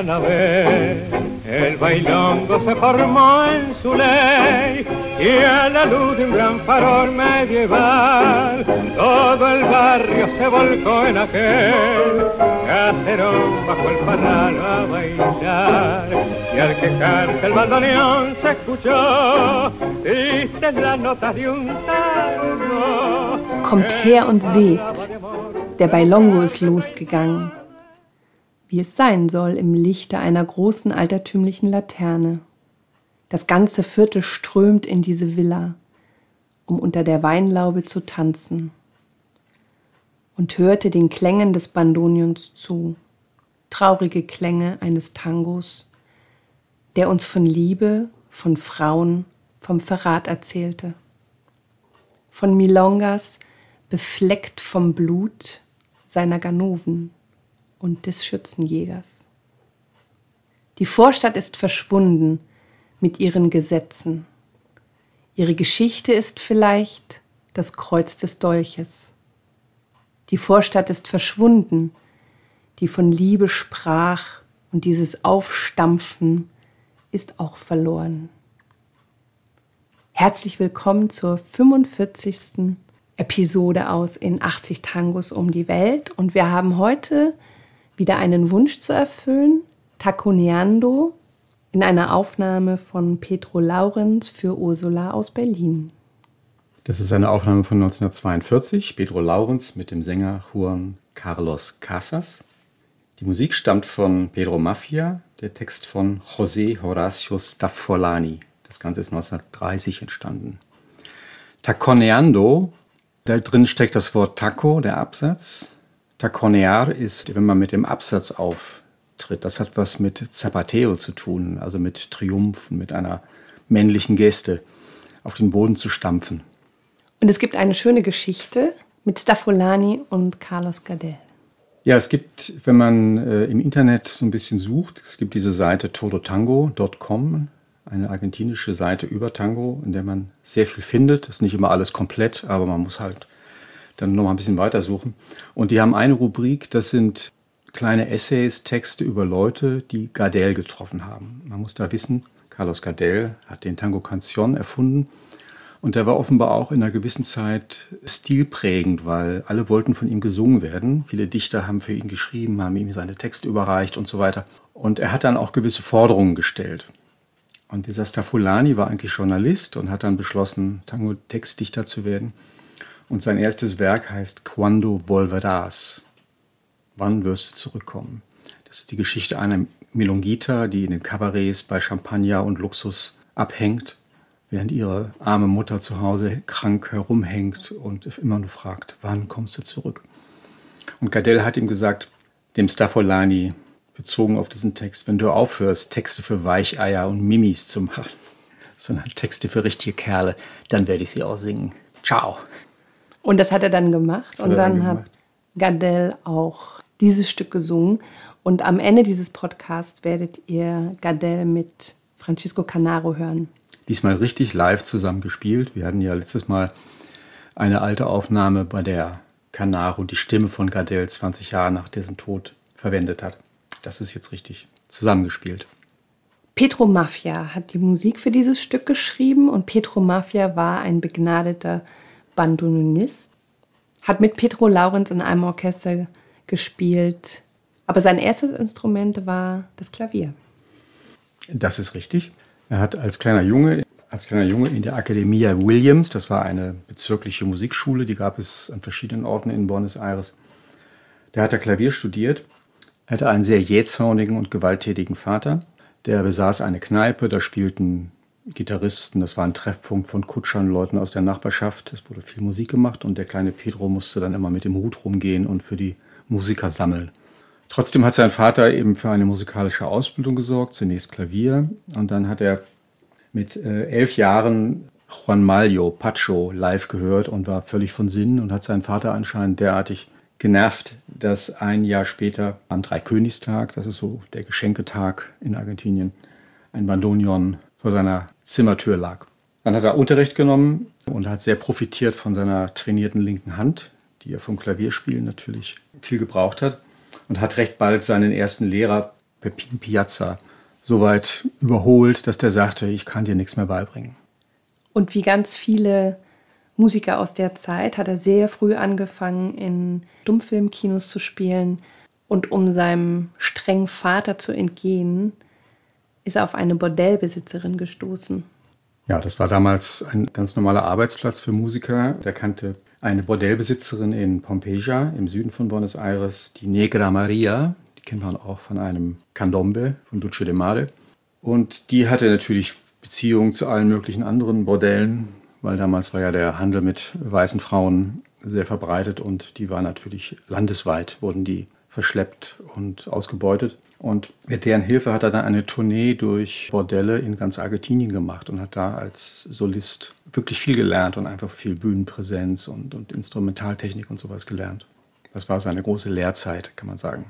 una vez el bailongo se formó en su ley y a la luz de un gran farol medieval todo el barrio se volcó en aquel caserón bajo el parral a bailar y al quejarse el bandoneón se escuchó triste la nota de un tango Kommt her und seht, der Bailongo ist losgegangen. Wie es sein soll im Lichte einer großen altertümlichen Laterne. Das ganze Viertel strömt in diese Villa, um unter der Weinlaube zu tanzen. Und hörte den Klängen des Bandonions zu, traurige Klänge eines Tangos, der uns von Liebe, von Frauen, vom Verrat erzählte. Von Milongas, befleckt vom Blut seiner Ganoven und des Schützenjägers. Die Vorstadt ist verschwunden mit ihren Gesetzen. Ihre Geschichte ist vielleicht das Kreuz des Dolches. Die Vorstadt ist verschwunden, die von Liebe sprach, und dieses Aufstampfen ist auch verloren. Herzlich willkommen zur 45. Episode aus in 80 Tangos um die Welt. Und wir haben heute wieder einen Wunsch zu erfüllen. Taconeando in einer Aufnahme von Petro Laurenz für Ursula aus Berlin. Das ist eine Aufnahme von 1942, Pedro Laurenz mit dem Sänger Juan Carlos Casas. Die Musik stammt von Pedro Mafia, der Text von José Horacio Staffolani. Das Ganze ist 1930 entstanden. Taconeando da drin steckt das Wort Taco, der Absatz. Taconear ist, wenn man mit dem Absatz auftritt. Das hat was mit Zapateo zu tun, also mit Triumph, mit einer männlichen Geste, auf den Boden zu stampfen. Und es gibt eine schöne Geschichte mit Staffolani und Carlos Gardel. Ja, es gibt, wenn man äh, im Internet so ein bisschen sucht, es gibt diese Seite todotango.com eine argentinische Seite über Tango, in der man sehr viel findet. Das ist nicht immer alles komplett, aber man muss halt dann noch mal ein bisschen weitersuchen. Und die haben eine Rubrik, das sind kleine Essays, Texte über Leute, die Gardel getroffen haben. Man muss da wissen, Carlos Gardel hat den Tango Canción erfunden und der war offenbar auch in einer gewissen Zeit stilprägend, weil alle wollten von ihm gesungen werden. Viele Dichter haben für ihn geschrieben, haben ihm seine Texte überreicht und so weiter. Und er hat dann auch gewisse Forderungen gestellt. Und dieser Staffolani war eigentlich Journalist und hat dann beschlossen, Tango-Textdichter zu werden. Und sein erstes Werk heißt Quando volverás. Wann wirst du zurückkommen? Das ist die Geschichte einer Melongita, die in den Kabarets bei Champagner und Luxus abhängt, während ihre arme Mutter zu Hause krank herumhängt und immer nur fragt, wann kommst du zurück? Und Gardel hat ihm gesagt, dem Staffolani, bezogen auf diesen Text, wenn du aufhörst, Texte für Weicheier und Mimis zu machen, sondern Texte für richtige Kerle, dann werde ich sie auch singen. Ciao. Und das hat er dann gemacht. Und dann, dann hat Gardel auch dieses Stück gesungen. Und am Ende dieses Podcasts werdet ihr Gardel mit Francisco Canaro hören. Diesmal richtig live zusammen gespielt. Wir hatten ja letztes Mal eine alte Aufnahme, bei der Canaro die Stimme von Gardel 20 Jahre nach dessen Tod verwendet hat das ist jetzt richtig zusammengespielt. Petro Mafia hat die Musik für dieses Stück geschrieben und Petro Mafia war ein begnadeter Bandonist, hat mit Petro Laurenz in einem Orchester gespielt, aber sein erstes Instrument war das Klavier. Das ist richtig. Er hat als kleiner Junge, als kleiner Junge in der Academia Williams, das war eine bezirkliche Musikschule, die gab es an verschiedenen Orten in Buenos Aires. Da hat er Klavier studiert er hatte einen sehr jähzornigen und gewalttätigen Vater. Der besaß eine Kneipe, da spielten Gitarristen, das war ein Treffpunkt von Kutschern, Leuten aus der Nachbarschaft. Es wurde viel Musik gemacht und der kleine Pedro musste dann immer mit dem Hut rumgehen und für die Musiker sammeln. Trotzdem hat sein Vater eben für eine musikalische Ausbildung gesorgt, zunächst Klavier und dann hat er mit äh, elf Jahren Juan Malio, Pacho, live gehört und war völlig von Sinn und hat seinen Vater anscheinend derartig genervt, dass ein Jahr später am Dreikönigstag, das ist so der Geschenketag in Argentinien, ein Bandonion vor seiner Zimmertür lag. Dann hat er Unterricht genommen und hat sehr profitiert von seiner trainierten linken Hand, die er vom Klavierspielen natürlich viel gebraucht hat und hat recht bald seinen ersten Lehrer Pepin Piazza so weit überholt, dass der sagte, ich kann dir nichts mehr beibringen. Und wie ganz viele Musiker aus der Zeit hat er sehr früh angefangen, in Stummfilmkinos zu spielen. Und um seinem strengen Vater zu entgehen, ist er auf eine Bordellbesitzerin gestoßen. Ja, das war damals ein ganz normaler Arbeitsplatz für Musiker. Der kannte eine Bordellbesitzerin in Pompeja im Süden von Buenos Aires, die Negra Maria. Die kennt man auch von einem Candombe von Duce de Mare. Und die hatte natürlich Beziehungen zu allen möglichen anderen Bordellen, weil damals war ja der Handel mit weißen Frauen sehr verbreitet und die war natürlich landesweit, wurden die verschleppt und ausgebeutet. Und mit deren Hilfe hat er dann eine Tournee durch Bordelle in ganz Argentinien gemacht und hat da als Solist wirklich viel gelernt und einfach viel Bühnenpräsenz und, und Instrumentaltechnik und sowas gelernt. Das war seine große Lehrzeit, kann man sagen.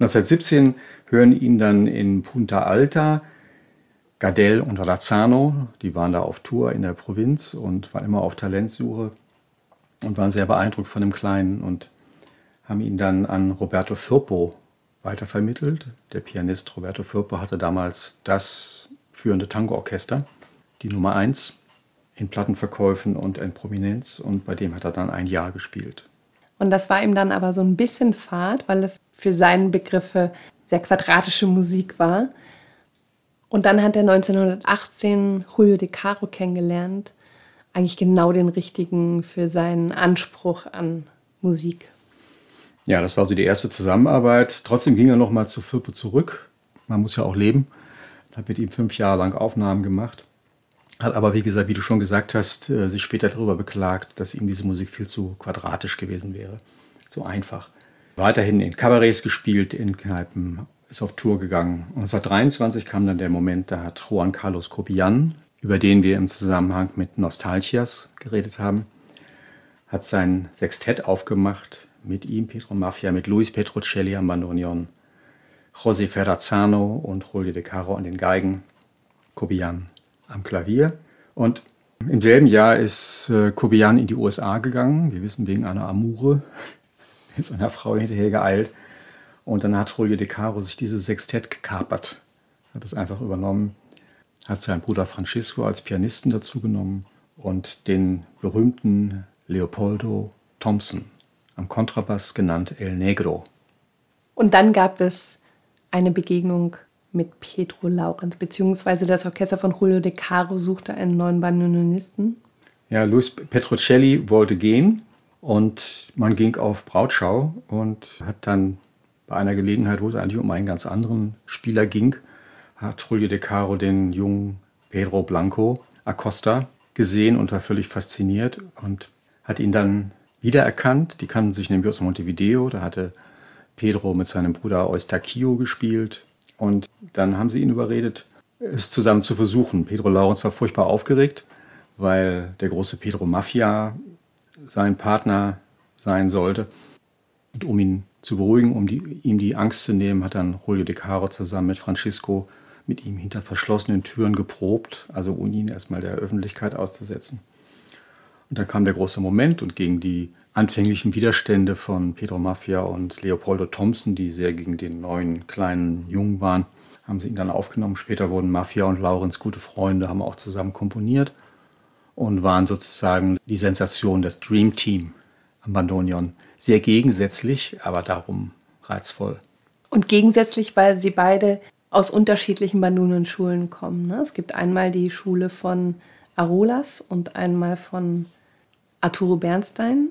1917 hören ihn dann in Punta Alta Gardel und Razzano, die waren da auf Tour in der Provinz und waren immer auf Talentsuche und waren sehr beeindruckt von dem Kleinen und haben ihn dann an Roberto Firpo weitervermittelt. Der Pianist Roberto Firpo hatte damals das führende Tango-Orchester, die Nummer 1 in Plattenverkäufen und in Prominenz und bei dem hat er dann ein Jahr gespielt. Und das war ihm dann aber so ein bisschen fad, weil es für seine Begriffe sehr quadratische Musik war. Und dann hat er 1918 Julio de Caro kennengelernt. Eigentlich genau den richtigen für seinen Anspruch an Musik. Ja, das war so die erste Zusammenarbeit. Trotzdem ging er nochmal zu Firpo zurück. Man muss ja auch leben. Hat mit ihm fünf Jahre lang Aufnahmen gemacht. Hat aber, wie gesagt, wie du schon gesagt hast, äh, sich später darüber beklagt, dass ihm diese Musik viel zu quadratisch gewesen wäre. Zu einfach. Weiterhin in Kabarets gespielt, in Kneipen, ist auf Tour gegangen. 1923 kam dann der Moment, da hat Juan Carlos Copian, über den wir im Zusammenhang mit Nostalgias geredet haben, hat sein Sextett aufgemacht mit ihm, Pedro Mafia, mit Luis Petrocelli am Bandoneon, José Ferrazano und Julio de Caro an den Geigen, Cobian am Klavier. Und im selben Jahr ist äh, in die USA gegangen. Wir wissen, wegen einer Amure. Ist einer Frau hinterher geeilt. Und dann hat Julio De Caro sich dieses Sextett gekapert, hat es einfach übernommen, hat seinen Bruder Francisco als Pianisten dazu genommen. Und den berühmten Leopoldo Thompson am Kontrabass genannt El Negro. Und dann gab es eine Begegnung mit Pedro Laurenz, beziehungsweise das Orchester von Julio De Caro suchte einen neuen Bandoneonisten. Ja, Luis Petrocelli wollte gehen und man ging auf Brautschau und hat dann bei einer Gelegenheit, wo es eigentlich um einen ganz anderen Spieler ging, hat Julio De Caro den jungen Pedro Blanco Acosta gesehen und war völlig fasziniert und hat ihn dann wiedererkannt. Die kannten sich nämlich aus Montevideo. Da hatte Pedro mit seinem Bruder Eustaquio gespielt. Und dann haben sie ihn überredet, es zusammen zu versuchen. Pedro Laurens war furchtbar aufgeregt, weil der große Pedro Mafia sein Partner sein sollte. Und um ihn zu beruhigen, um die, ihm die Angst zu nehmen, hat dann Julio de Caro zusammen mit Francisco mit ihm hinter verschlossenen Türen geprobt, also ohne ihn erstmal der Öffentlichkeit auszusetzen. Und dann kam der große Moment und gegen die anfänglichen Widerstände von Pedro Mafia und Leopoldo Thompson, die sehr gegen den neuen kleinen Jungen waren, haben sie ihn dann aufgenommen. Später wurden Mafia und Laurenz gute Freunde, haben auch zusammen komponiert und waren sozusagen die Sensation des Dream Team am Bandoneon sehr gegensätzlich, aber darum reizvoll. Und gegensätzlich, weil sie beide aus unterschiedlichen Bandoneon-Schulen kommen. Ne? Es gibt einmal die Schule von Arolas und einmal von Arturo Bernstein.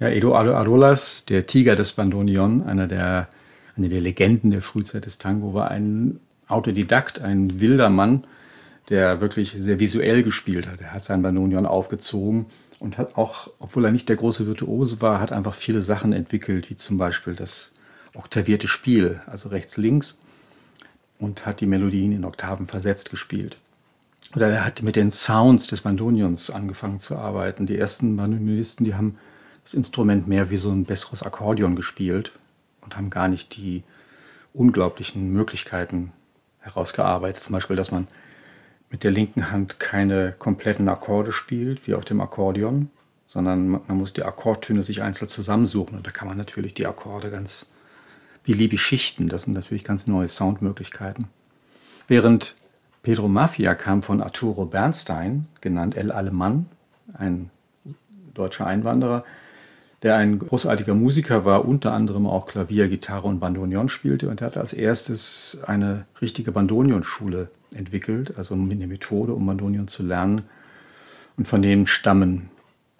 Ja, Edo Arolas, der Tiger des Bandoneon, einer der, eine der Legenden der Frühzeit des Tango, war ein Autodidakt, ein wilder Mann, der wirklich sehr visuell gespielt hat. Er hat sein Bandoneon aufgezogen und hat auch, obwohl er nicht der große Virtuose war, hat einfach viele Sachen entwickelt, wie zum Beispiel das oktavierte Spiel, also rechts-links, und hat die Melodien in Oktaven versetzt gespielt. Oder er hat mit den Sounds des Bandonions angefangen zu arbeiten. Die ersten Bandonionisten, die haben das Instrument mehr wie so ein besseres Akkordeon gespielt und haben gar nicht die unglaublichen Möglichkeiten herausgearbeitet. Zum Beispiel, dass man mit der linken Hand keine kompletten Akkorde spielt, wie auf dem Akkordeon, sondern man muss die Akkordtöne sich einzeln zusammensuchen. Und da kann man natürlich die Akkorde ganz beliebig schichten. Das sind natürlich ganz neue Soundmöglichkeiten. Während Pedro Mafia kam von Arturo Bernstein, genannt El Alemann, ein deutscher Einwanderer, der ein großartiger Musiker war, unter anderem auch Klavier, Gitarre und Bandoneon spielte und er hat als erstes eine richtige Bandoneon-Schule entwickelt, also eine Methode, um Bandoneon zu lernen. Und von denen stammen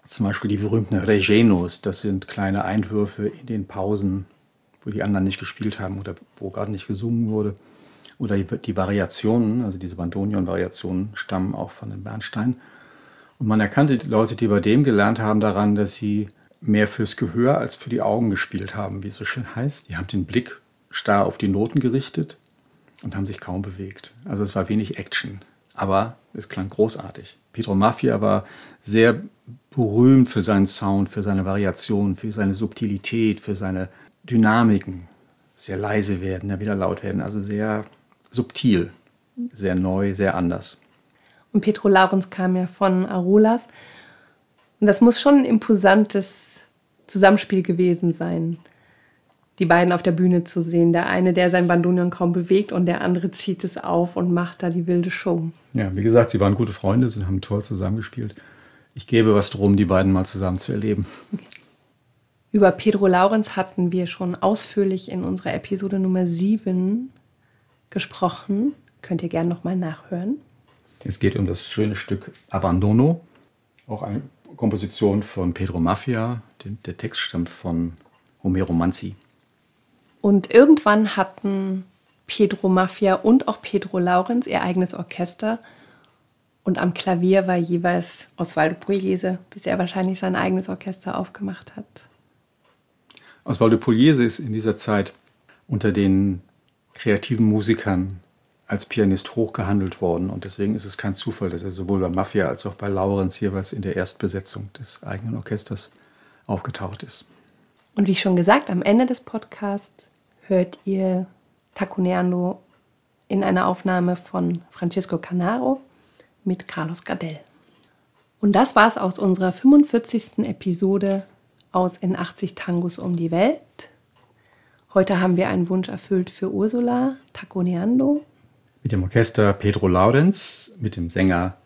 zum Beispiel die berühmten Regenos, das sind kleine Einwürfe in den Pausen, wo die anderen nicht gespielt haben oder wo gerade nicht gesungen wurde. Oder die, Variationen, also diese Bandoneon-Variationen, stammen auch von dem Bernstein. Und man erkannte die Leute, die bei dem gelernt haben, daran, dass sie mehr fürs Gehör als für die Augen gespielt haben, wie es so schön heißt. Die haben den Blick starr auf die Noten gerichtet und haben sich kaum bewegt. Also es war wenig Action, aber es klang großartig. Pedro Mafia war sehr berühmt für seinen Sound, für seine Variation, für seine Subtilität, für seine Dynamiken. Sehr leise werden, dann wieder laut werden, also sehr subtil, sehr neu, sehr anders. Und Pedro Laurens kam ja von Arolas. Und das muss schon ein imposantes Zusammenspiel gewesen sein, die beiden auf der Bühne zu sehen. Der eine, der sein Bandonion kaum bewegt und der andere zieht es auf und macht da die wilde Show. Ja, wie gesagt, sie waren gute Freunde, sie haben toll zusammengespielt. Ich gebe was drum, die beiden mal zusammen zu erleben. Über Pedro Laurenz hatten wir schon ausführlich in unserer Episode Nummer 7 gesprochen. Könnt ihr gerne nochmal nachhören. Es geht um das schöne Stück Abandono, auch ein Komposition von Pedro Mafia. Der Text stammt von Romero Manzi. Und irgendwann hatten Pedro Mafia und auch Pedro Laurenz ihr eigenes Orchester. Und am Klavier war jeweils Osvaldo Pugliese, bis er wahrscheinlich sein eigenes Orchester aufgemacht hat. Osvaldo Pugliese ist in dieser Zeit unter den kreativen Musikern als Pianist hochgehandelt worden. Und deswegen ist es kein Zufall, dass er sowohl bei Mafia als auch bei Laurenz jeweils in der Erstbesetzung des eigenen Orchesters aufgetaucht ist. Und wie schon gesagt, am Ende des Podcasts hört ihr Tacuneando in einer Aufnahme von Francisco Canaro mit Carlos Gardel. Und das war es aus unserer 45. Episode aus In 80 Tangos um die Welt. Heute haben wir einen Wunsch erfüllt für Ursula Tacuneando mit dem Orchester Pedro Laurenz, mit dem Sänger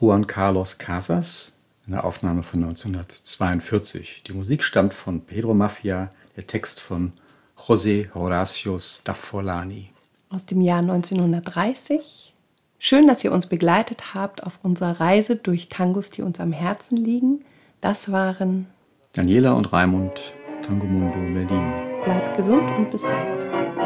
Juan Carlos Casas, eine Aufnahme von 1942. Die Musik stammt von Pedro Mafia, der Text von José Horacio Staffolani. Aus dem Jahr 1930. Schön, dass ihr uns begleitet habt auf unserer Reise durch Tangos, die uns am Herzen liegen. Das waren Daniela und Raimund, Tango Mundo Berlin. Bleibt gesund und bis bald.